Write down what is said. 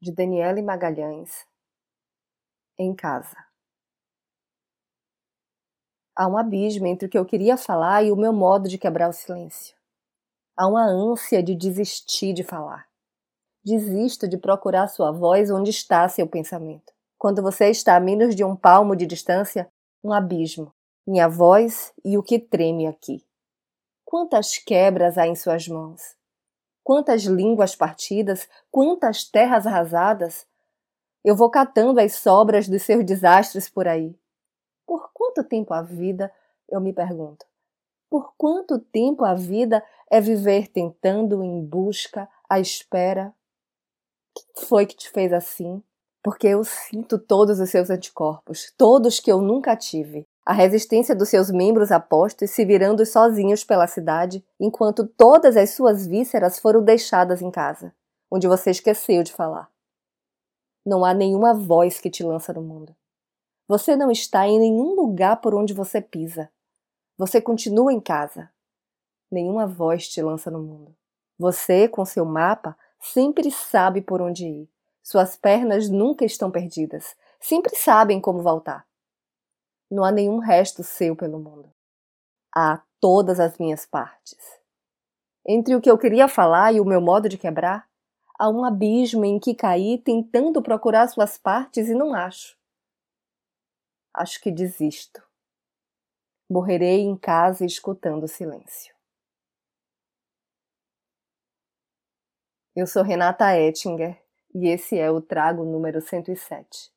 de Daniele Magalhães, em casa. Há um abismo entre o que eu queria falar e o meu modo de quebrar o silêncio. Há uma ânsia de desistir de falar. Desista de procurar sua voz onde está seu pensamento. Quando você está a menos de um palmo de distância, um abismo, minha voz e o que treme aqui. Quantas quebras há em suas mãos? Quantas línguas partidas, quantas terras arrasadas. Eu vou catando as sobras dos seus desastres por aí. Por quanto tempo a vida, eu me pergunto, por quanto tempo a vida é viver tentando, em busca, à espera? Quem foi que te fez assim? Porque eu sinto todos os seus anticorpos, todos que eu nunca tive a resistência dos seus membros apostos se virando sozinhos pela cidade, enquanto todas as suas vísceras foram deixadas em casa, onde você esqueceu de falar. Não há nenhuma voz que te lança no mundo. Você não está em nenhum lugar por onde você pisa. Você continua em casa. Nenhuma voz te lança no mundo. Você, com seu mapa, sempre sabe por onde ir. Suas pernas nunca estão perdidas. Sempre sabem como voltar. Não há nenhum resto seu pelo mundo. Há todas as minhas partes. Entre o que eu queria falar e o meu modo de quebrar, há um abismo em que caí tentando procurar suas partes e não acho. Acho que desisto. Morrerei em casa escutando o silêncio. Eu sou Renata Ettinger e esse é o Trago número 107.